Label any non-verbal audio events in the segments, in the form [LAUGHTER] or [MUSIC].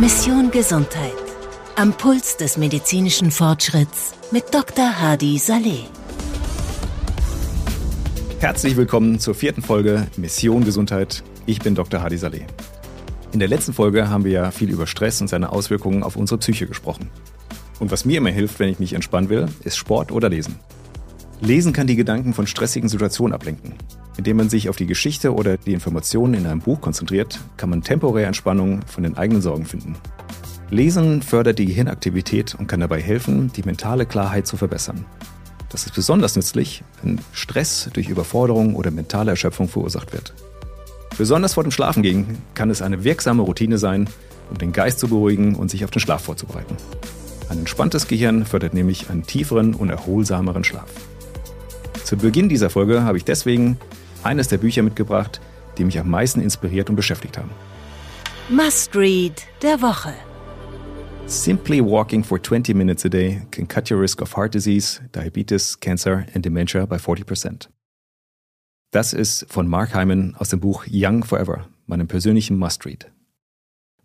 Mission Gesundheit. Am Puls des medizinischen Fortschritts mit Dr. Hadi Saleh. Herzlich willkommen zur vierten Folge Mission Gesundheit. Ich bin Dr. Hadi Saleh. In der letzten Folge haben wir ja viel über Stress und seine Auswirkungen auf unsere Psyche gesprochen. Und was mir immer hilft, wenn ich mich entspannen will, ist Sport oder Lesen. Lesen kann die Gedanken von stressigen Situationen ablenken. Indem man sich auf die Geschichte oder die Informationen in einem Buch konzentriert, kann man temporär Entspannung von den eigenen Sorgen finden. Lesen fördert die Gehirnaktivität und kann dabei helfen, die mentale Klarheit zu verbessern. Das ist besonders nützlich, wenn Stress durch Überforderung oder mentale Erschöpfung verursacht wird. Besonders vor dem Schlafengehen kann es eine wirksame Routine sein, um den Geist zu beruhigen und sich auf den Schlaf vorzubereiten. Ein entspanntes Gehirn fördert nämlich einen tieferen und erholsameren Schlaf. Zu Beginn dieser Folge habe ich deswegen eines der Bücher mitgebracht, die mich am meisten inspiriert und beschäftigt haben. Must Read der Woche. Simply walking for 20 minutes a day can cut your risk of heart disease, diabetes, cancer and dementia by 40%. Das ist von Mark Hyman aus dem Buch Young Forever, meinem persönlichen Must-Read.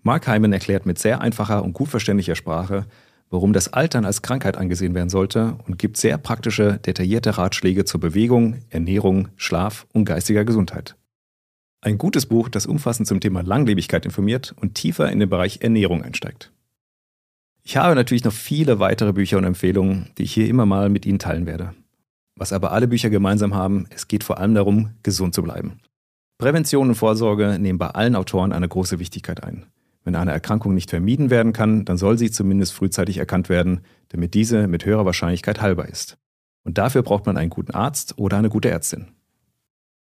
Mark Hyman erklärt mit sehr einfacher und gut verständlicher Sprache, warum das Altern als Krankheit angesehen werden sollte und gibt sehr praktische, detaillierte Ratschläge zur Bewegung, Ernährung, Schlaf und geistiger Gesundheit. Ein gutes Buch, das umfassend zum Thema Langlebigkeit informiert und tiefer in den Bereich Ernährung einsteigt. Ich habe natürlich noch viele weitere Bücher und Empfehlungen, die ich hier immer mal mit Ihnen teilen werde. Was aber alle Bücher gemeinsam haben, es geht vor allem darum, gesund zu bleiben. Prävention und Vorsorge nehmen bei allen Autoren eine große Wichtigkeit ein. Wenn eine Erkrankung nicht vermieden werden kann, dann soll sie zumindest frühzeitig erkannt werden, damit diese mit höherer Wahrscheinlichkeit heilbar ist. Und dafür braucht man einen guten Arzt oder eine gute Ärztin.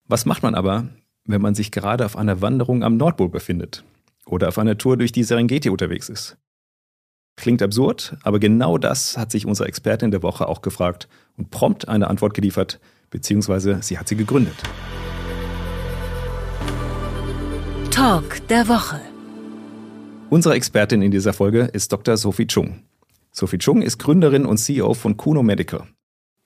Was macht man aber, wenn man sich gerade auf einer Wanderung am Nordpol befindet oder auf einer Tour durch die Serengeti unterwegs ist? Klingt absurd, aber genau das hat sich unsere Expertin der Woche auch gefragt und prompt eine Antwort geliefert, beziehungsweise sie hat sie gegründet. Talk der Woche. Unsere Expertin in dieser Folge ist Dr. Sophie Chung. Sophie Chung ist Gründerin und CEO von Kuno Medical,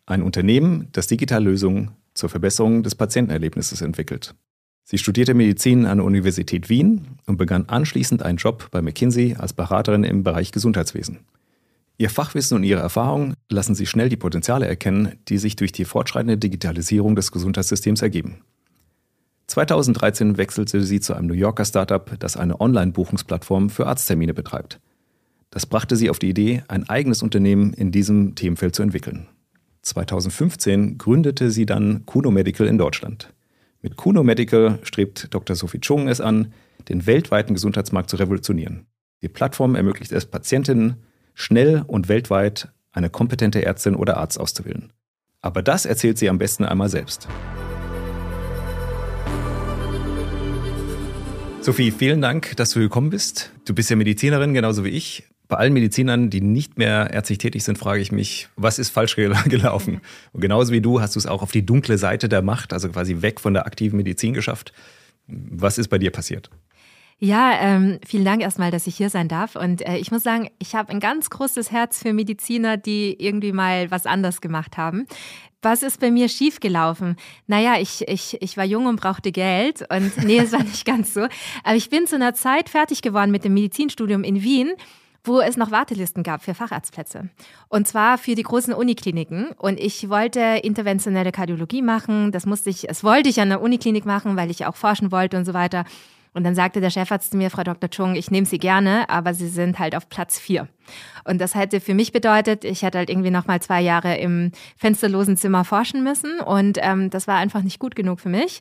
ein Unternehmen, das Digitallösungen zur Verbesserung des Patientenerlebnisses entwickelt. Sie studierte Medizin an der Universität Wien und begann anschließend einen Job bei McKinsey als Beraterin im Bereich Gesundheitswesen. Ihr Fachwissen und ihre Erfahrung lassen sie schnell die Potenziale erkennen, die sich durch die fortschreitende Digitalisierung des Gesundheitssystems ergeben. 2013 wechselte sie zu einem New Yorker Startup, das eine Online-Buchungsplattform für Arzttermine betreibt. Das brachte sie auf die Idee, ein eigenes Unternehmen in diesem Themenfeld zu entwickeln. 2015 gründete sie dann Kuno Medical in Deutschland. Mit Kuno Medical strebt Dr. Sophie Chung es an, den weltweiten Gesundheitsmarkt zu revolutionieren. Die Plattform ermöglicht es Patientinnen, schnell und weltweit eine kompetente Ärztin oder Arzt auszuwählen. Aber das erzählt sie am besten einmal selbst. Sophie, vielen Dank, dass du gekommen bist. Du bist ja Medizinerin, genauso wie ich. Bei allen Medizinern, die nicht mehr ärztlich tätig sind, frage ich mich, was ist falsch [LAUGHS] gelaufen? Und genauso wie du hast du es auch auf die dunkle Seite der Macht, also quasi weg von der aktiven Medizin geschafft. Was ist bei dir passiert? Ja, ähm, vielen Dank erstmal, dass ich hier sein darf. Und äh, ich muss sagen, ich habe ein ganz großes Herz für Mediziner, die irgendwie mal was anders gemacht haben. Was ist bei mir schiefgelaufen? Naja, ich, ich, ich war jung und brauchte Geld und nee, es war nicht ganz so. Aber ich bin zu einer Zeit fertig geworden mit dem Medizinstudium in Wien wo es noch Wartelisten gab für Facharztplätze. Und zwar für die großen Unikliniken. Und ich wollte interventionelle Kardiologie machen. Das musste ich, es wollte ich an der Uniklinik machen, weil ich auch forschen wollte und so weiter. Und dann sagte der Chefarzt zu mir, Frau Dr. Chung, ich nehme Sie gerne, aber Sie sind halt auf Platz vier. Und das hätte für mich bedeutet, ich hätte halt irgendwie nochmal zwei Jahre im fensterlosen Zimmer forschen müssen. Und ähm, das war einfach nicht gut genug für mich.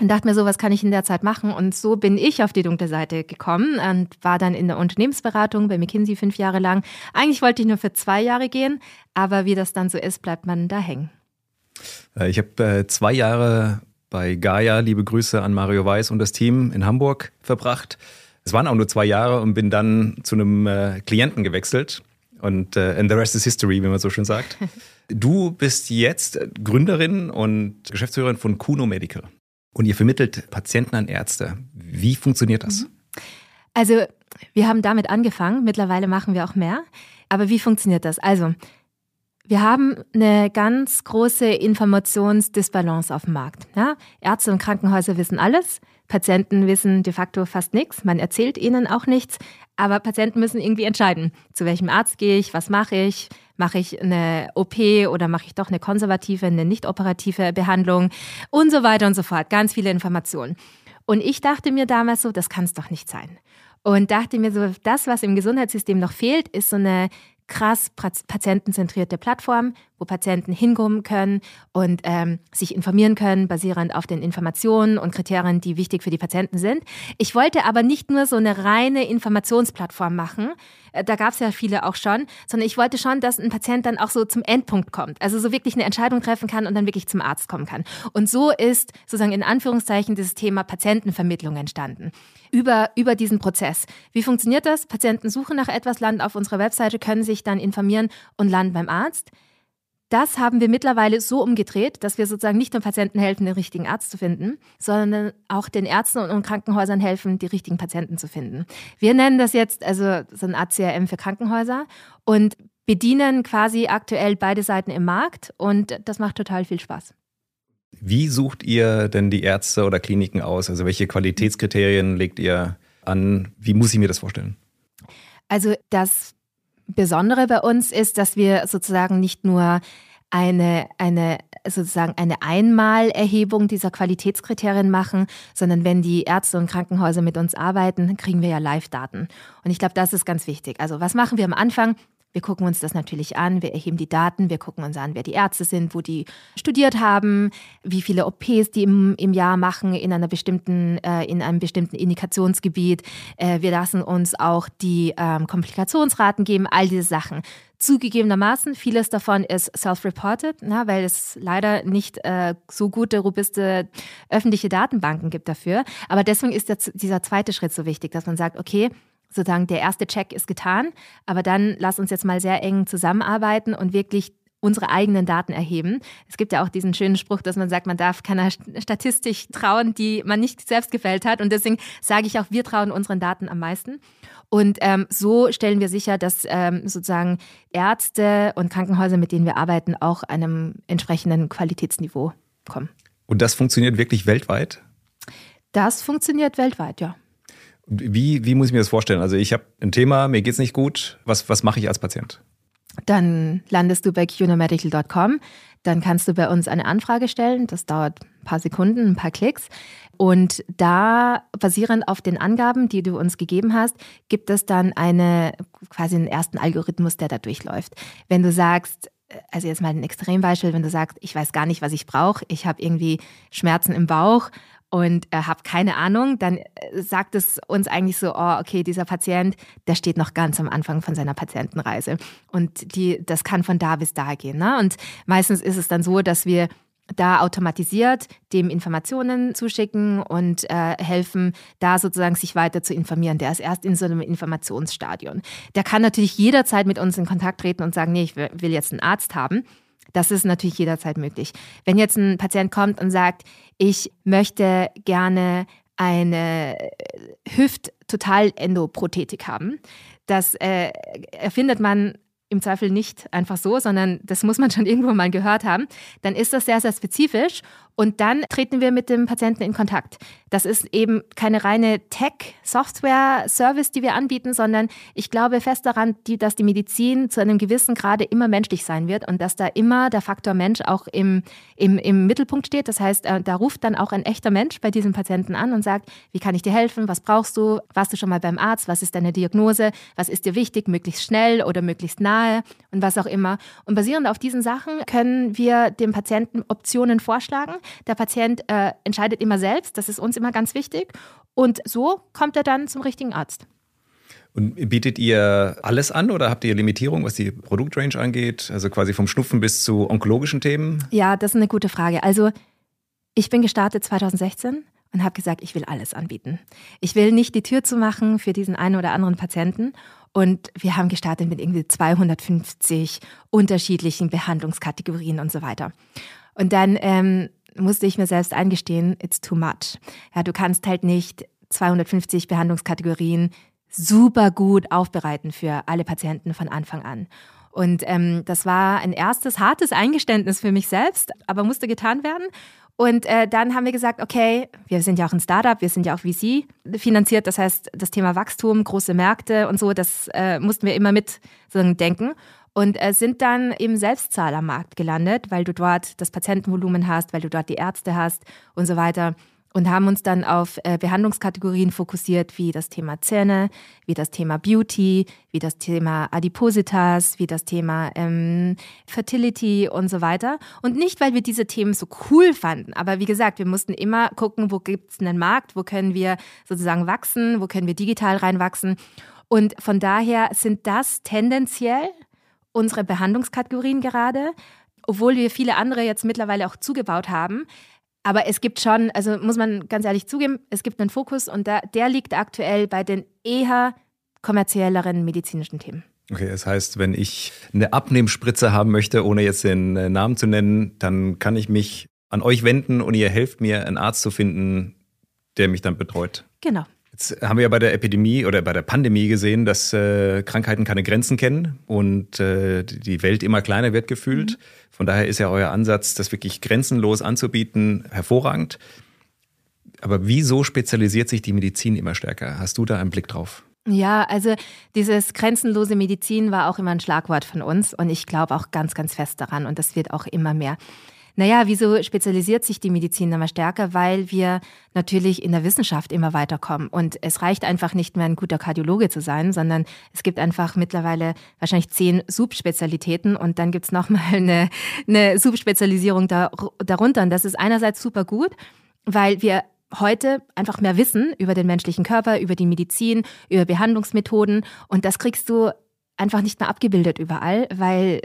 Und dachte mir so, was kann ich in der Zeit machen? Und so bin ich auf die dunkle Seite gekommen und war dann in der Unternehmensberatung bei McKinsey fünf Jahre lang. Eigentlich wollte ich nur für zwei Jahre gehen, aber wie das dann so ist, bleibt man da hängen. Äh, ich habe äh, zwei Jahre bei Gaia, liebe Grüße an Mario Weiß und das Team in Hamburg verbracht. Es waren auch nur zwei Jahre und bin dann zu einem äh, Klienten gewechselt. Und äh, and the rest is history, wie man so schön sagt. [LAUGHS] Du bist jetzt Gründerin und Geschäftsführerin von Kuno Medical. Und ihr vermittelt Patienten an Ärzte. Wie funktioniert das? Also, wir haben damit angefangen. Mittlerweile machen wir auch mehr. Aber wie funktioniert das? Also, wir haben eine ganz große Informationsdisbalance auf dem Markt. Ja? Ärzte und Krankenhäuser wissen alles, Patienten wissen de facto fast nichts, man erzählt ihnen auch nichts, aber Patienten müssen irgendwie entscheiden, zu welchem Arzt gehe ich, was mache ich, mache ich eine OP oder mache ich doch eine konservative, eine nicht operative Behandlung und so weiter und so fort. Ganz viele Informationen. Und ich dachte mir damals so, das kann es doch nicht sein. Und dachte mir so, das, was im Gesundheitssystem noch fehlt, ist so eine krass patientenzentrierte Plattform, wo Patienten hinkommen können und ähm, sich informieren können, basierend auf den Informationen und Kriterien, die wichtig für die Patienten sind. Ich wollte aber nicht nur so eine reine Informationsplattform machen, äh, da gab es ja viele auch schon, sondern ich wollte schon, dass ein Patient dann auch so zum Endpunkt kommt, also so wirklich eine Entscheidung treffen kann und dann wirklich zum Arzt kommen kann. Und so ist sozusagen in Anführungszeichen dieses Thema Patientenvermittlung entstanden. Über, über diesen Prozess. Wie funktioniert das? Patienten suchen nach etwas, landen auf unserer Webseite, können sich dann informieren und landen beim Arzt. Das haben wir mittlerweile so umgedreht, dass wir sozusagen nicht nur Patienten helfen, den richtigen Arzt zu finden, sondern auch den Ärzten und Krankenhäusern helfen, die richtigen Patienten zu finden. Wir nennen das jetzt also so ein ACRM für Krankenhäuser und bedienen quasi aktuell beide Seiten im Markt und das macht total viel Spaß. Wie sucht ihr denn die Ärzte oder Kliniken aus? Also welche Qualitätskriterien legt ihr an? Wie muss ich mir das vorstellen? Also das Besondere bei uns ist, dass wir sozusagen nicht nur eine, eine, sozusagen eine Einmalerhebung dieser Qualitätskriterien machen, sondern wenn die Ärzte und Krankenhäuser mit uns arbeiten, kriegen wir ja Live-Daten. Und ich glaube, das ist ganz wichtig. Also was machen wir am Anfang? Wir gucken uns das natürlich an, wir erheben die Daten, wir gucken uns an, wer die Ärzte sind, wo die studiert haben, wie viele OPs die im, im Jahr machen in einer bestimmten, äh, in einem bestimmten Indikationsgebiet. Äh, wir lassen uns auch die ähm, Komplikationsraten geben, all diese Sachen. Zugegebenermaßen, vieles davon ist self-reported, weil es leider nicht äh, so gute, robuste öffentliche Datenbanken gibt dafür. Aber deswegen ist der, dieser zweite Schritt so wichtig, dass man sagt, okay, sozusagen der erste Check ist getan, aber dann lass uns jetzt mal sehr eng zusammenarbeiten und wirklich unsere eigenen Daten erheben. Es gibt ja auch diesen schönen Spruch, dass man sagt, man darf keiner Statistik trauen, die man nicht selbst gefällt hat. Und deswegen sage ich auch, wir trauen unseren Daten am meisten. Und ähm, so stellen wir sicher, dass ähm, sozusagen Ärzte und Krankenhäuser, mit denen wir arbeiten, auch einem entsprechenden Qualitätsniveau kommen. Und das funktioniert wirklich weltweit? Das funktioniert weltweit, ja. Wie, wie muss ich mir das vorstellen? Also ich habe ein Thema, mir geht es nicht gut. Was, was mache ich als Patient? Dann landest du bei qnomedical.com. Dann kannst du bei uns eine Anfrage stellen. Das dauert ein paar Sekunden, ein paar Klicks. Und da, basierend auf den Angaben, die du uns gegeben hast, gibt es dann eine, quasi einen ersten Algorithmus, der da durchläuft. Wenn du sagst, also jetzt mal ein Extrembeispiel, wenn du sagst, ich weiß gar nicht, was ich brauche, ich habe irgendwie Schmerzen im Bauch und äh, habe keine Ahnung, dann äh, sagt es uns eigentlich so, oh, okay, dieser Patient, der steht noch ganz am Anfang von seiner Patientenreise. Und die, das kann von da bis da gehen. Ne? Und meistens ist es dann so, dass wir da automatisiert dem Informationen zuschicken und äh, helfen, da sozusagen sich weiter zu informieren. Der ist erst in so einem Informationsstadion. Der kann natürlich jederzeit mit uns in Kontakt treten und sagen, nee, ich will jetzt einen Arzt haben. Das ist natürlich jederzeit möglich. Wenn jetzt ein Patient kommt und sagt, ich möchte gerne eine Hüft-Total-Endoprothetik haben, das äh, erfindet man im Zweifel nicht einfach so, sondern das muss man schon [LAUGHS] irgendwo mal gehört haben, dann ist das sehr, sehr spezifisch und dann treten wir mit dem Patienten in Kontakt. Das ist eben keine reine Tech-Software-Service, die wir anbieten, sondern ich glaube fest daran, die, dass die Medizin zu einem gewissen Grade immer menschlich sein wird und dass da immer der Faktor Mensch auch im, im, im Mittelpunkt steht. Das heißt, äh, da ruft dann auch ein echter Mensch bei diesem Patienten an und sagt, wie kann ich dir helfen? Was brauchst du? Warst du schon mal beim Arzt? Was ist deine Diagnose? Was ist dir wichtig? Möglichst schnell oder möglichst nahe und was auch immer. Und basierend auf diesen Sachen können wir dem Patienten Optionen vorschlagen der Patient äh, entscheidet immer selbst, das ist uns immer ganz wichtig. Und so kommt er dann zum richtigen Arzt. Und bietet ihr alles an oder habt ihr Limitierung, was die Produktrange angeht? Also quasi vom Schnupfen bis zu onkologischen Themen? Ja, das ist eine gute Frage. Also ich bin gestartet 2016 und habe gesagt, ich will alles anbieten. Ich will nicht die Tür zu machen für diesen einen oder anderen Patienten. Und wir haben gestartet mit irgendwie 250 unterschiedlichen Behandlungskategorien und so weiter. Und dann ähm, musste ich mir selbst eingestehen, it's too much. Ja, du kannst halt nicht 250 Behandlungskategorien super gut aufbereiten für alle Patienten von Anfang an. Und ähm, das war ein erstes hartes Eingeständnis für mich selbst, aber musste getan werden. Und äh, dann haben wir gesagt, okay, wir sind ja auch ein Startup, wir sind ja auch VC finanziert. Das heißt, das Thema Wachstum, große Märkte und so, das äh, mussten wir immer mit denken. Und äh, sind dann im Selbstzahlermarkt gelandet, weil du dort das Patientenvolumen hast, weil du dort die Ärzte hast und so weiter und haben uns dann auf äh, Behandlungskategorien fokussiert, wie das Thema Zähne, wie das Thema Beauty, wie das Thema Adipositas, wie das Thema ähm, Fertility und so weiter. Und nicht, weil wir diese Themen so cool fanden, aber wie gesagt, wir mussten immer gucken, wo gibt es einen Markt, wo können wir sozusagen wachsen, wo können wir digital reinwachsen. Und von daher sind das tendenziell unsere Behandlungskategorien gerade obwohl wir viele andere jetzt mittlerweile auch zugebaut haben, aber es gibt schon, also muss man ganz ehrlich zugeben, es gibt einen Fokus und da, der liegt aktuell bei den eher kommerzielleren medizinischen Themen. Okay, das heißt, wenn ich eine Abnehmspritze haben möchte, ohne jetzt den äh, Namen zu nennen, dann kann ich mich an euch wenden und ihr helft mir, einen Arzt zu finden, der mich dann betreut. Genau. Jetzt haben wir ja bei der Epidemie oder bei der Pandemie gesehen, dass äh, Krankheiten keine Grenzen kennen und äh, die Welt immer kleiner wird gefühlt. Mhm. Von daher ist ja euer Ansatz, das wirklich grenzenlos anzubieten, hervorragend. Aber wieso spezialisiert sich die Medizin immer stärker? Hast du da einen Blick drauf? Ja, also dieses grenzenlose Medizin war auch immer ein Schlagwort von uns und ich glaube auch ganz, ganz fest daran und das wird auch immer mehr. Naja, wieso spezialisiert sich die Medizin immer stärker? Weil wir natürlich in der Wissenschaft immer weiterkommen. Und es reicht einfach nicht mehr ein guter Kardiologe zu sein, sondern es gibt einfach mittlerweile wahrscheinlich zehn Subspezialitäten und dann gibt's nochmal [LAUGHS] eine, eine Subspezialisierung da, darunter. Und das ist einerseits super gut, weil wir heute einfach mehr wissen über den menschlichen Körper, über die Medizin, über Behandlungsmethoden. Und das kriegst du einfach nicht mehr abgebildet überall, weil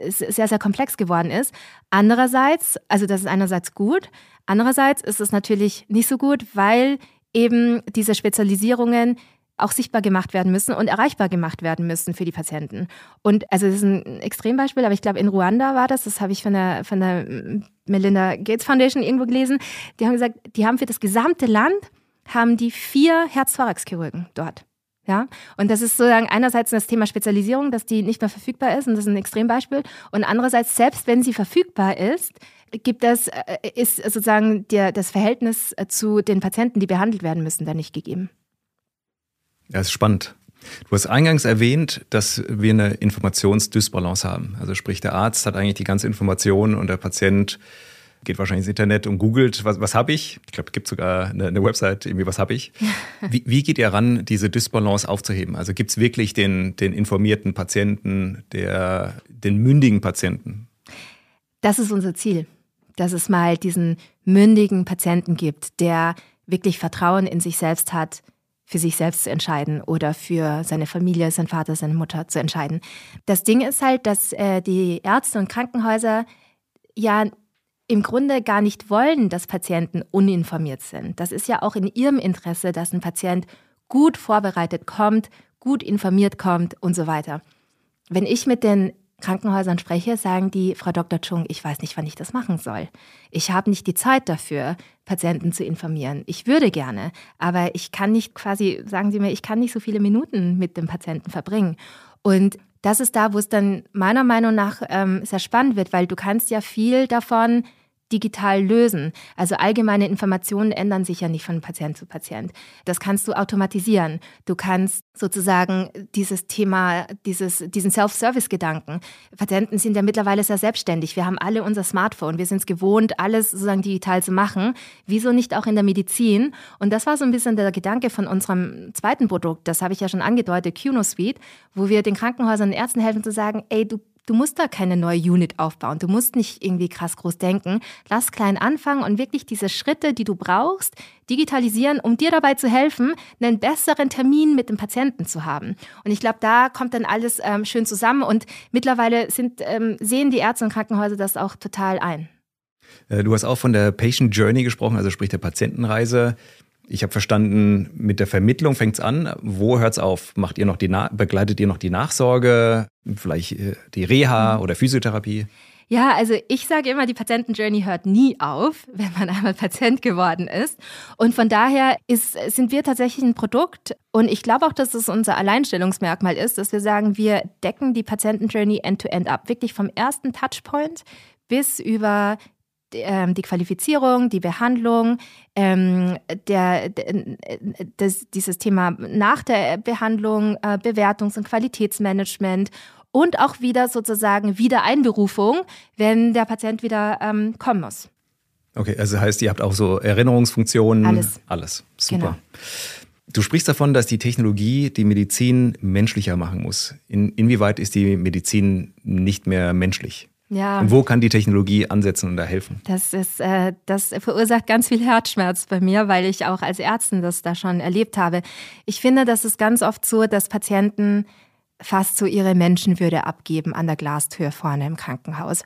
es sehr, sehr komplex geworden ist. Andererseits, also das ist einerseits gut, andererseits ist es natürlich nicht so gut, weil eben diese Spezialisierungen auch sichtbar gemacht werden müssen und erreichbar gemacht werden müssen für die Patienten. Und also das ist ein Extrembeispiel, aber ich glaube, in Ruanda war das, das habe ich von der, von der Melinda Gates Foundation irgendwo gelesen, die haben gesagt, die haben für das gesamte Land, haben die vier Herz-Thorax-Chirurgen dort. Ja, und das ist sozusagen einerseits das Thema Spezialisierung, dass die nicht mehr verfügbar ist, und das ist ein Extrembeispiel. Und andererseits, selbst wenn sie verfügbar ist, gibt es, äh, ist sozusagen der, das Verhältnis äh, zu den Patienten, die behandelt werden müssen, da nicht gegeben. Ja, ist spannend. Du hast eingangs erwähnt, dass wir eine Informationsdysbalance haben. Also sprich, der Arzt hat eigentlich die ganze Information und der Patient geht wahrscheinlich ins Internet und googelt, was, was habe ich? Ich glaube, es gibt sogar eine, eine, Website, irgendwie, was habe ich? Wie, wie geht ihr ran, diese Dysbalance aufzuheben? Also gibt es wirklich den, den informierten Patienten, der, den mündigen Patienten? Das ist unser Ziel, dass es mal diesen mündigen Patienten gibt, der wirklich Vertrauen in sich selbst hat, für sich selbst zu entscheiden oder für seine Familie, sein Vater, seine Mutter zu entscheiden. Das Ding ist halt, dass äh, die Ärzte und Krankenhäuser ja im Grunde gar nicht wollen, dass Patienten uninformiert sind. Das ist ja auch in ihrem Interesse, dass ein Patient gut vorbereitet kommt, gut informiert kommt und so weiter. Wenn ich mit den Krankenhäusern spreche, sagen die, Frau Dr. Chung, ich weiß nicht, wann ich das machen soll. Ich habe nicht die Zeit dafür, Patienten zu informieren. Ich würde gerne, aber ich kann nicht quasi, sagen Sie mir, ich kann nicht so viele Minuten mit dem Patienten verbringen. Und das ist da, wo es dann meiner Meinung nach ähm, sehr spannend wird, weil du kannst ja viel davon digital lösen. Also allgemeine Informationen ändern sich ja nicht von Patient zu Patient. Das kannst du automatisieren. Du kannst sozusagen dieses Thema, dieses, diesen Self-Service-Gedanken. Patienten sind ja mittlerweile sehr selbstständig. Wir haben alle unser Smartphone. Wir sind es gewohnt, alles sozusagen digital zu machen. Wieso nicht auch in der Medizin? Und das war so ein bisschen der Gedanke von unserem zweiten Produkt. Das habe ich ja schon angedeutet, QNO Suite, wo wir den Krankenhäusern und Ärzten helfen zu sagen, ey, du Du musst da keine neue Unit aufbauen. Du musst nicht irgendwie krass groß denken. Lass klein anfangen und wirklich diese Schritte, die du brauchst, digitalisieren, um dir dabei zu helfen, einen besseren Termin mit dem Patienten zu haben. Und ich glaube, da kommt dann alles ähm, schön zusammen und mittlerweile sind, ähm, sehen die Ärzte und Krankenhäuser das auch total ein. Äh, du hast auch von der Patient Journey gesprochen, also sprich der Patientenreise. Ich habe verstanden, mit der Vermittlung fängt es an. Wo hört es auf? Macht ihr noch die begleitet ihr noch die Nachsorge, vielleicht äh, die Reha mhm. oder Physiotherapie? Ja, also ich sage immer, die Patientenjourney hört nie auf, [LAUGHS] wenn man einmal Patient geworden ist. Und von daher ist, sind wir tatsächlich ein Produkt. Und ich glaube auch, dass es unser Alleinstellungsmerkmal ist, dass wir sagen, wir decken die Patientenjourney end-to-end ab. Wirklich vom ersten Touchpoint bis über die Qualifizierung, die Behandlung, ähm, der, das, dieses Thema nach der Behandlung, äh, Bewertungs- und Qualitätsmanagement und auch wieder sozusagen Wiedereinberufung, wenn der Patient wieder ähm, kommen muss. Okay, also heißt, ihr habt auch so Erinnerungsfunktionen. Alles. Alles. Super. Genau. Du sprichst davon, dass die Technologie die Medizin menschlicher machen muss. In, inwieweit ist die Medizin nicht mehr menschlich? Ja. Und wo kann die Technologie ansetzen und da helfen? Das ist, äh, das verursacht ganz viel Herzschmerz bei mir, weil ich auch als Ärztin das da schon erlebt habe. Ich finde, das ist ganz oft so, dass Patienten fast so ihre Menschenwürde abgeben an der Glastür vorne im Krankenhaus.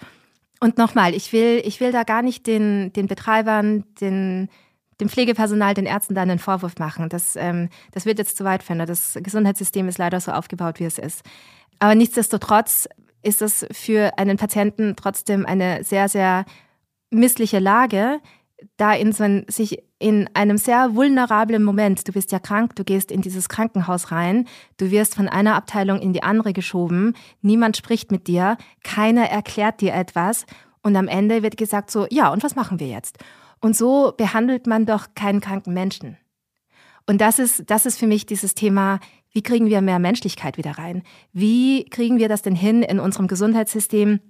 Und nochmal, ich will, ich will da gar nicht den, den Betreibern, den, dem Pflegepersonal, den Ärzten da einen Vorwurf machen. Das, ähm, das wird jetzt zu weit führen. Das Gesundheitssystem ist leider so aufgebaut, wie es ist. Aber nichtsdestotrotz ist es für einen Patienten trotzdem eine sehr, sehr missliche Lage, da in so ein, sich in einem sehr vulnerablen Moment, du bist ja krank, du gehst in dieses Krankenhaus rein, du wirst von einer Abteilung in die andere geschoben, niemand spricht mit dir, keiner erklärt dir etwas und am Ende wird gesagt so, ja, und was machen wir jetzt? Und so behandelt man doch keinen kranken Menschen. Und das ist, das ist für mich dieses Thema, wie kriegen wir mehr Menschlichkeit wieder rein? Wie kriegen wir das denn hin, in unserem Gesundheitssystem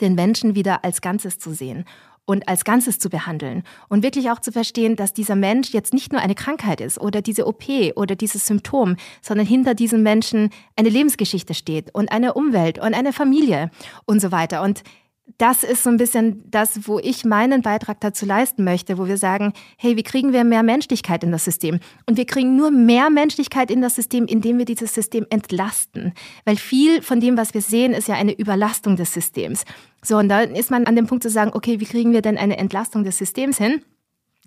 den Menschen wieder als Ganzes zu sehen? und als Ganzes zu behandeln und wirklich auch zu verstehen, dass dieser Mensch jetzt nicht nur eine Krankheit ist oder diese OP oder dieses Symptom, sondern hinter diesem Menschen eine Lebensgeschichte steht und eine Umwelt und eine Familie und so weiter. Und das ist so ein bisschen das, wo ich meinen Beitrag dazu leisten möchte, wo wir sagen, hey, wie kriegen wir mehr Menschlichkeit in das System? Und wir kriegen nur mehr Menschlichkeit in das System, indem wir dieses System entlasten. Weil viel von dem, was wir sehen, ist ja eine Überlastung des Systems. So, und dann ist man an dem Punkt zu sagen, okay, wie kriegen wir denn eine Entlastung des Systems hin?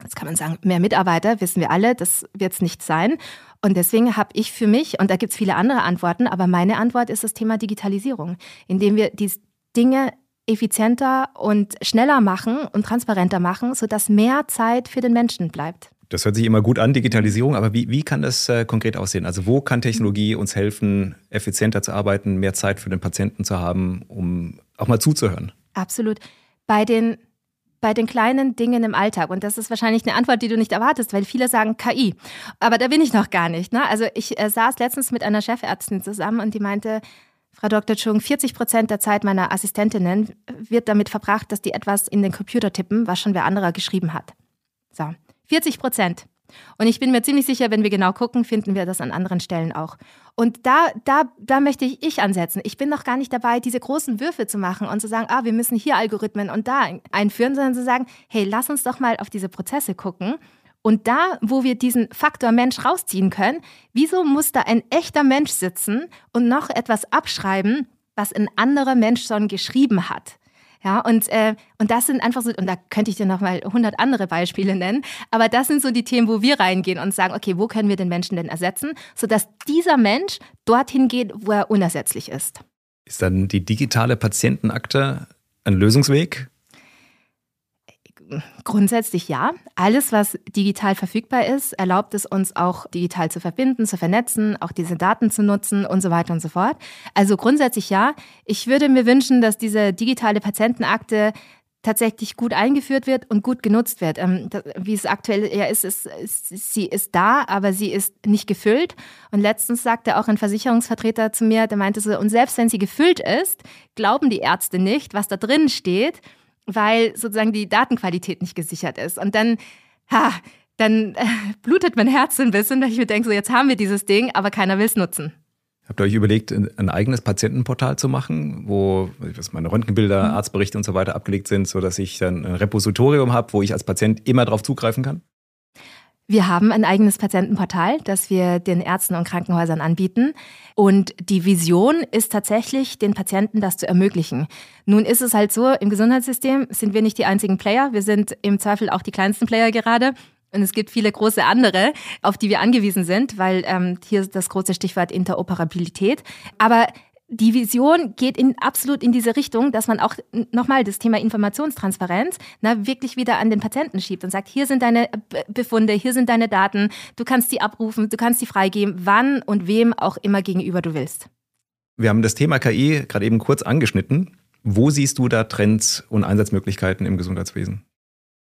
Jetzt kann man sagen, mehr Mitarbeiter, wissen wir alle, das wird es nicht sein. Und deswegen habe ich für mich, und da gibt es viele andere Antworten, aber meine Antwort ist das Thema Digitalisierung, indem wir die Dinge effizienter und schneller machen und transparenter machen, sodass mehr Zeit für den Menschen bleibt. Das hört sich immer gut an, Digitalisierung, aber wie, wie kann das äh, konkret aussehen? Also wo kann Technologie uns helfen, effizienter zu arbeiten, mehr Zeit für den Patienten zu haben, um auch mal zuzuhören? Absolut. Bei den, bei den kleinen Dingen im Alltag, und das ist wahrscheinlich eine Antwort, die du nicht erwartest, weil viele sagen KI, aber da bin ich noch gar nicht. Ne? Also ich äh, saß letztens mit einer Chefärztin zusammen und die meinte, Frau Dr. Chung, 40 Prozent der Zeit meiner Assistentinnen wird damit verbracht, dass die etwas in den Computer tippen, was schon wer anderer geschrieben hat. So, 40 Prozent. Und ich bin mir ziemlich sicher, wenn wir genau gucken, finden wir das an anderen Stellen auch. Und da, da, da möchte ich, ich ansetzen. Ich bin noch gar nicht dabei, diese großen Würfe zu machen und zu sagen, ah, wir müssen hier Algorithmen und da einführen, sondern zu sagen, hey, lass uns doch mal auf diese Prozesse gucken und da, wo wir diesen Faktor Mensch rausziehen können, wieso muss da ein echter Mensch sitzen und noch etwas abschreiben, was ein anderer Mensch schon geschrieben hat? Ja, und, äh, und das sind einfach so, und da könnte ich dir noch mal 100 andere Beispiele nennen, aber das sind so die Themen, wo wir reingehen und sagen, okay, wo können wir den Menschen denn ersetzen, sodass dieser Mensch dorthin geht, wo er unersetzlich ist. Ist dann die digitale Patientenakte ein Lösungsweg? Grundsätzlich ja. Alles, was digital verfügbar ist, erlaubt es uns auch digital zu verbinden, zu vernetzen, auch diese Daten zu nutzen und so weiter und so fort. Also grundsätzlich ja. Ich würde mir wünschen, dass diese digitale Patientenakte tatsächlich gut eingeführt wird und gut genutzt wird. Ähm, wie es aktuell ja ist, ist, sie ist da, aber sie ist nicht gefüllt. Und letztens sagte auch ein Versicherungsvertreter zu mir, der meinte so, und selbst wenn sie gefüllt ist, glauben die Ärzte nicht, was da drin steht weil sozusagen die Datenqualität nicht gesichert ist. Und dann, ha, dann äh, blutet mein Herz ein bisschen, weil ich mir denke, so jetzt haben wir dieses Ding, aber keiner will es nutzen. Habt ihr euch überlegt, ein eigenes Patientenportal zu machen, wo was meine Röntgenbilder, mhm. Arztberichte und so weiter abgelegt sind, sodass ich dann ein Repositorium habe, wo ich als Patient immer darauf zugreifen kann? Wir haben ein eigenes Patientenportal, das wir den Ärzten und Krankenhäusern anbieten. Und die Vision ist tatsächlich, den Patienten das zu ermöglichen. Nun ist es halt so, im Gesundheitssystem sind wir nicht die einzigen Player. Wir sind im Zweifel auch die kleinsten Player gerade. Und es gibt viele große andere, auf die wir angewiesen sind, weil ähm, hier ist das große Stichwort Interoperabilität. Aber die Vision geht in, absolut in diese Richtung, dass man auch nochmal das Thema Informationstransparenz na, wirklich wieder an den Patienten schiebt und sagt, hier sind deine Befunde, hier sind deine Daten, du kannst die abrufen, du kannst die freigeben, wann und wem auch immer gegenüber du willst. Wir haben das Thema KI gerade eben kurz angeschnitten. Wo siehst du da Trends und Einsatzmöglichkeiten im Gesundheitswesen?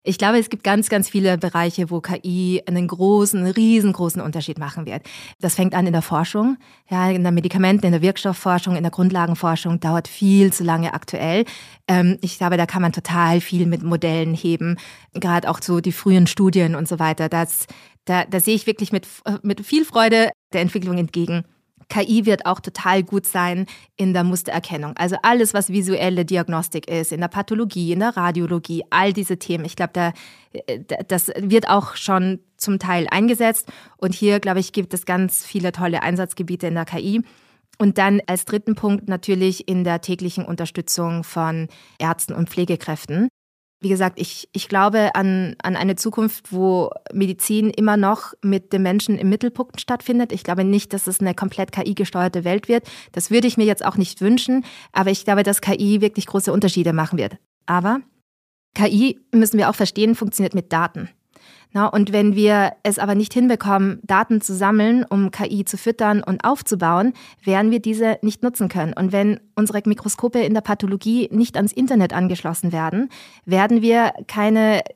Ich glaube, es gibt ganz, ganz viele Bereiche, wo KI einen großen, riesengroßen Unterschied machen wird. Das fängt an in der Forschung, ja, in der Medikamenten, in der Wirkstoffforschung, in der Grundlagenforschung, dauert viel zu lange aktuell. Ähm, ich glaube, da kann man total viel mit Modellen heben, gerade auch so die frühen Studien und so weiter. Das, da, da sehe ich wirklich mit, mit viel Freude der Entwicklung entgegen. KI wird auch total gut sein in der Mustererkennung. Also alles, was visuelle Diagnostik ist, in der Pathologie, in der Radiologie, all diese Themen. Ich glaube, da, äh, das wird auch schon zum Teil eingesetzt. Und hier, glaube ich, gibt es ganz viele tolle Einsatzgebiete in der KI. Und dann als dritten Punkt natürlich in der täglichen Unterstützung von Ärzten und Pflegekräften wie gesagt, ich, ich glaube an, an eine Zukunft, wo Medizin immer noch mit dem Menschen im Mittelpunkt stattfindet. Ich glaube nicht, dass es eine komplett KI-gesteuerte Welt wird. Das würde ich mir jetzt auch nicht wünschen, aber ich glaube, dass KI wirklich große Unterschiede machen wird. Aber KI, müssen wir auch verstehen, funktioniert mit Daten. Na, und wenn wir es aber nicht hinbekommen, Daten zu sammeln, um KI zu füttern und aufzubauen, werden wir diese nicht nutzen können. Und wenn unsere Mikroskope in der Pathologie nicht ans Internet angeschlossen werden, werden wir keine äh,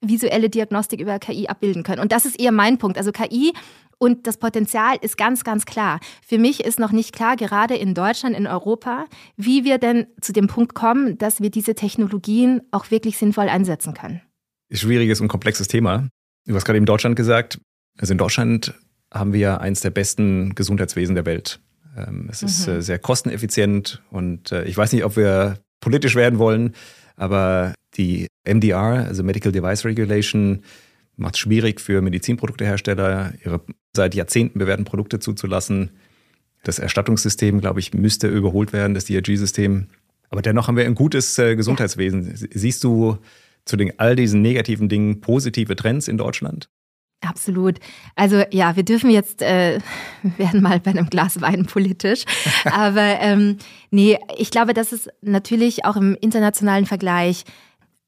visuelle Diagnostik über KI abbilden können. Und das ist eher mein Punkt. Also KI und das Potenzial ist ganz, ganz klar. Für mich ist noch nicht klar, gerade in Deutschland, in Europa, wie wir denn zu dem Punkt kommen, dass wir diese Technologien auch wirklich sinnvoll einsetzen können. Schwieriges und komplexes Thema. Du hast gerade eben Deutschland gesagt. Also in Deutschland haben wir ja eins der besten Gesundheitswesen der Welt. Ähm, es ist mhm. Äh, sehr kosteneffizient und äh, ich weiß nicht, ob wir politisch werden wollen, aber die MDR, also Medical Device Regulation, macht es schwierig für Medizinproduktehersteller, ihre seit Jahrzehnten bewährten Produkte zuzulassen. Das Erstattungssystem, glaube ich, müsste überholt werden, das DRG-System. Aber dennoch haben wir ein gutes äh, Gesundheitswesen. Siehst du zu den, all diesen negativen Dingen positive Trends in Deutschland? Absolut. Also ja, wir dürfen jetzt, äh, [LAUGHS] werden mal bei einem Glas Wein politisch. [LAUGHS] Aber ähm, nee, ich glaube, dass es natürlich auch im internationalen Vergleich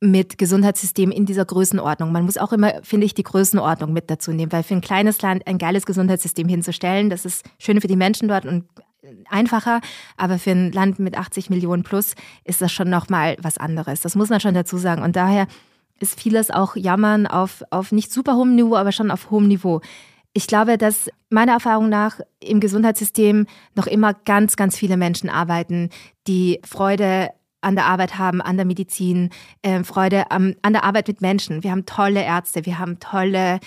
mit Gesundheitssystemen in dieser Größenordnung. Man muss auch immer, finde ich, die Größenordnung mit dazu nehmen, weil für ein kleines Land ein geiles Gesundheitssystem hinzustellen, das ist schön für die Menschen dort und einfacher, aber für ein Land mit 80 Millionen plus ist das schon nochmal was anderes. Das muss man schon dazu sagen. Und daher ist vieles auch Jammern auf, auf nicht super hohem Niveau, aber schon auf hohem Niveau. Ich glaube, dass meiner Erfahrung nach im Gesundheitssystem noch immer ganz, ganz viele Menschen arbeiten, die Freude an der Arbeit haben, an der Medizin, äh, Freude am, an der Arbeit mit Menschen. Wir haben tolle Ärzte, wir haben tolle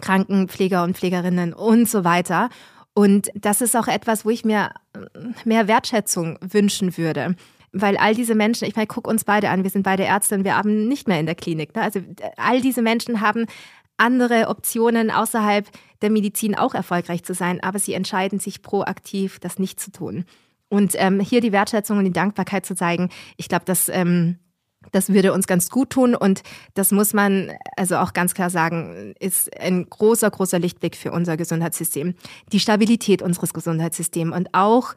Krankenpfleger und Pflegerinnen und so weiter. Und das ist auch etwas, wo ich mir äh, mehr Wertschätzung wünschen würde. Weil all diese Menschen, ich meine, guck uns beide an, wir sind beide Ärzte und wir arbeiten nicht mehr in der Klinik. Ne? Also all diese Menschen haben andere Optionen außerhalb der Medizin auch erfolgreich zu sein, aber sie entscheiden sich proaktiv, das nicht zu tun. Und ähm, hier die Wertschätzung und die Dankbarkeit zu zeigen, ich glaube, das ähm, das würde uns ganz gut tun und das muss man also auch ganz klar sagen, ist ein großer, großer Lichtblick für unser Gesundheitssystem. Die Stabilität unseres Gesundheitssystems und auch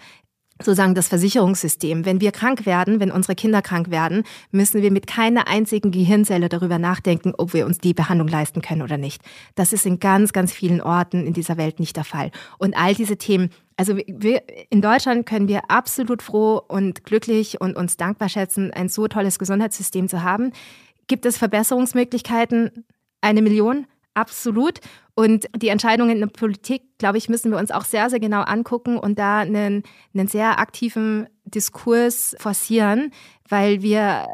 sozusagen das Versicherungssystem. Wenn wir krank werden, wenn unsere Kinder krank werden, müssen wir mit keiner einzigen Gehirnzelle darüber nachdenken, ob wir uns die Behandlung leisten können oder nicht. Das ist in ganz, ganz vielen Orten in dieser Welt nicht der Fall. Und all diese Themen, also wir, in Deutschland können wir absolut froh und glücklich und uns dankbar schätzen, ein so tolles Gesundheitssystem zu haben. Gibt es Verbesserungsmöglichkeiten? Eine Million? Absolut. Und die Entscheidungen in der Politik, glaube ich, müssen wir uns auch sehr, sehr genau angucken und da einen, einen sehr aktiven Diskurs forcieren, weil wir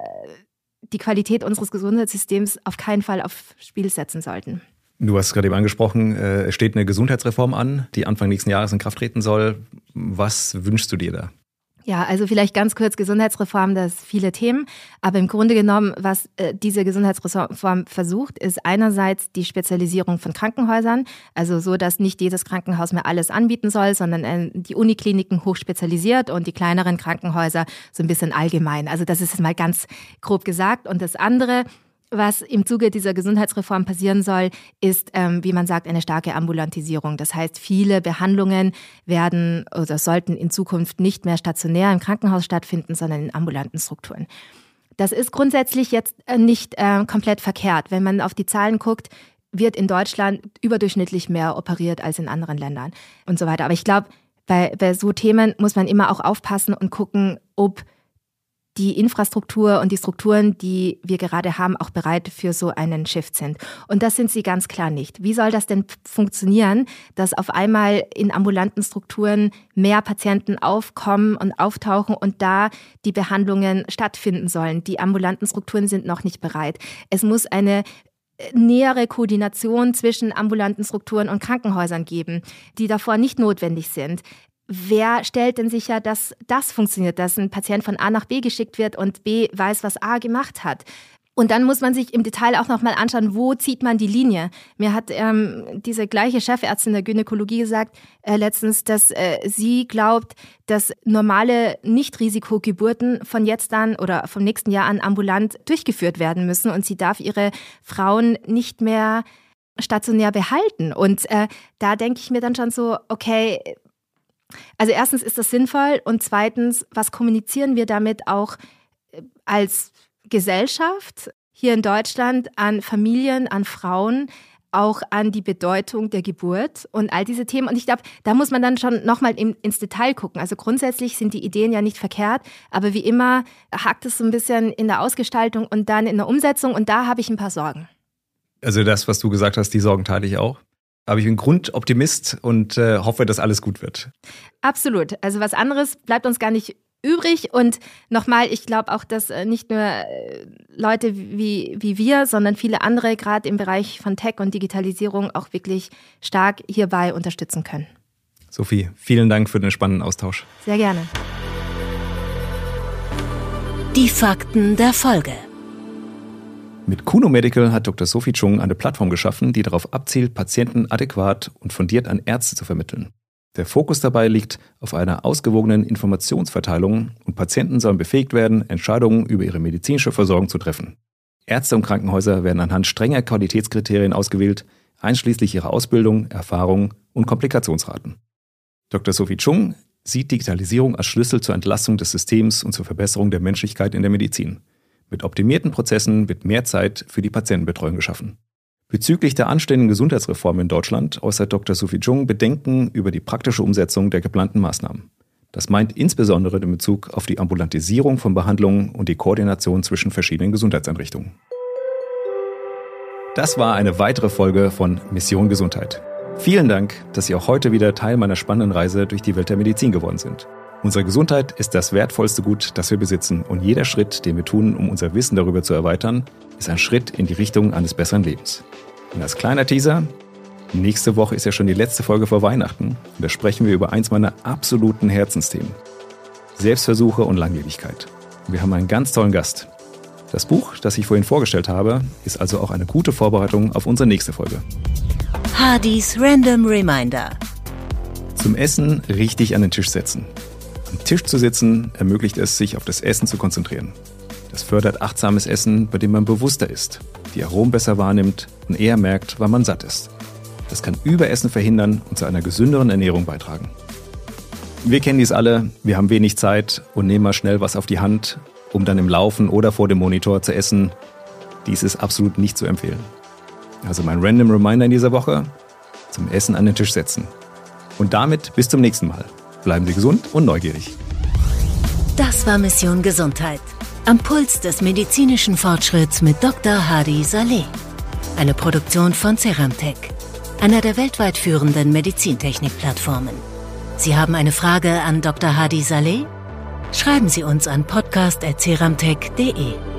die Qualität unseres Gesundheitssystems auf keinen Fall aufs Spiel setzen sollten. Du hast es gerade eben angesprochen, äh, es steht eine Gesundheitsreform an, die Anfang nächsten Jahres in Kraft treten soll. Was wünschst du dir da? Ja, also vielleicht ganz kurz Gesundheitsreform, das viele Themen. Aber im Grunde genommen, was äh, diese Gesundheitsreform versucht, ist einerseits die Spezialisierung von Krankenhäusern, also so, dass nicht jedes Krankenhaus mehr alles anbieten soll, sondern äh, die Unikliniken hochspezialisiert und die kleineren Krankenhäuser so ein bisschen allgemein. Also das ist mal ganz grob gesagt. Und das andere was im Zuge dieser Gesundheitsreform passieren soll, ist, ähm, wie man sagt, eine starke Ambulantisierung. Das heißt, viele Behandlungen werden oder sollten in Zukunft nicht mehr stationär im Krankenhaus stattfinden, sondern in ambulanten Strukturen. Das ist grundsätzlich jetzt äh, nicht äh, komplett verkehrt. Wenn man auf die Zahlen guckt, wird in Deutschland überdurchschnittlich mehr operiert als in anderen Ländern und so weiter. Aber ich glaube, bei, bei so Themen muss man immer auch aufpassen und gucken, ob die Infrastruktur und die Strukturen, die wir gerade haben, auch bereit für so einen Shift sind. Und das sind sie ganz klar nicht. Wie soll das denn funktionieren, dass auf einmal in ambulanten Strukturen mehr Patienten aufkommen und auftauchen und da die Behandlungen stattfinden sollen? Die ambulanten Strukturen sind noch nicht bereit. Es muss eine äh, nähere Koordination zwischen ambulanten Strukturen und Krankenhäusern geben, die davor nicht notwendig sind wer stellt denn sicher, dass das funktioniert, dass ein Patient von A nach B geschickt wird und B weiß, was A gemacht hat? Und dann muss man sich im Detail auch nochmal anschauen, wo zieht man die Linie. Mir hat ähm, diese gleiche Chefärztin der Gynäkologie gesagt äh, letztens, dass äh, sie glaubt, dass normale Nicht-Risikogeburten von jetzt an oder vom nächsten Jahr an ambulant durchgeführt werden müssen und sie darf ihre Frauen nicht mehr stationär behalten. Und äh, da denke ich mir dann schon so, okay, also erstens ist das sinnvoll und zweitens, was kommunizieren wir damit auch äh, als Gesellschaft hier in Deutschland an Familien, an Frauen, auch an die Bedeutung der Geburt und all diese Themen. Und ich glaube, da muss man dann schon nochmal ins Detail gucken. Also grundsätzlich sind die Ideen ja nicht verkehrt, aber wie immer hakt es so ein bisschen in der Ausgestaltung und dann in der Umsetzung und da habe ich ein paar Sorgen. Also das, was du gesagt hast, die Sorgen teile ich auch. Aber ich bin Grundoptimist und äh, hoffe, dass alles gut wird. Absolut. Also was anderes bleibt uns gar nicht übrig. Und nochmal, ich glaube auch, dass äh, nicht nur äh, Leute wie, wie wir, sondern viele andere gerade im Bereich von Tech und Digitalisierung auch wirklich stark hierbei unterstützen können. Sophie, vielen Dank für den spannenden Austausch. Sehr gerne. Die Fakten der Folge. Mit Kuno Medical hat Dr. Sophie Chung eine Plattform geschaffen, die darauf abzielt, Patienten adäquat und fundiert an Ärzte zu vermitteln. Der Fokus dabei liegt auf einer ausgewogenen Informationsverteilung und Patienten sollen befähigt werden, Entscheidungen über ihre medizinische Versorgung zu treffen. Ärzte und Krankenhäuser werden anhand strenger Qualitätskriterien ausgewählt, einschließlich ihrer Ausbildung, Erfahrung und Komplikationsraten. Dr. Sophie Chung sieht Digitalisierung als Schlüssel zur Entlastung des Systems und zur Verbesserung der Menschlichkeit in der Medizin. Mit optimierten Prozessen wird mehr Zeit für die Patientenbetreuung geschaffen. Bezüglich der anstehenden Gesundheitsreform in Deutschland äußert Dr. Sophie Jung Bedenken über die praktische Umsetzung der geplanten Maßnahmen. Das meint insbesondere den Bezug auf die Ambulantisierung von Behandlungen und die Koordination zwischen verschiedenen Gesundheitseinrichtungen. Das war eine weitere Folge von Mission Gesundheit. Vielen Dank, dass Sie auch heute wieder Teil meiner spannenden Reise durch die Welt der Medizin geworden sind. Unsere Gesundheit ist das wertvollste Gut, das wir besitzen und jeder Schritt, den wir tun, um unser Wissen darüber zu erweitern, ist ein Schritt in die Richtung eines besseren Lebens. Und als kleiner Teaser, nächste Woche ist ja schon die letzte Folge vor Weihnachten und da sprechen wir über eins meiner absoluten Herzensthemen. Selbstversuche und Langlebigkeit. wir haben einen ganz tollen Gast. Das Buch, das ich vorhin vorgestellt habe, ist also auch eine gute Vorbereitung auf unsere nächste Folge. Hardys Random Reminder. Zum Essen richtig an den Tisch setzen. Am Tisch zu sitzen ermöglicht es, sich auf das Essen zu konzentrieren. Das fördert achtsames Essen, bei dem man bewusster ist, die Aromen besser wahrnimmt und eher merkt, wann man satt ist. Das kann Überessen verhindern und zu einer gesünderen Ernährung beitragen. Wir kennen dies alle, wir haben wenig Zeit und nehmen mal schnell was auf die Hand, um dann im Laufen oder vor dem Monitor zu essen. Dies ist absolut nicht zu empfehlen. Also mein Random Reminder in dieser Woche, zum Essen an den Tisch setzen. Und damit bis zum nächsten Mal. Bleiben Sie gesund und neugierig. Das war Mission Gesundheit. Am Puls des medizinischen Fortschritts mit Dr. Hadi Saleh. Eine Produktion von Ceramtech, einer der weltweit führenden Medizintechnik-Plattformen. Sie haben eine Frage an Dr. Hadi Saleh? Schreiben Sie uns an podcast.ceramtech.de.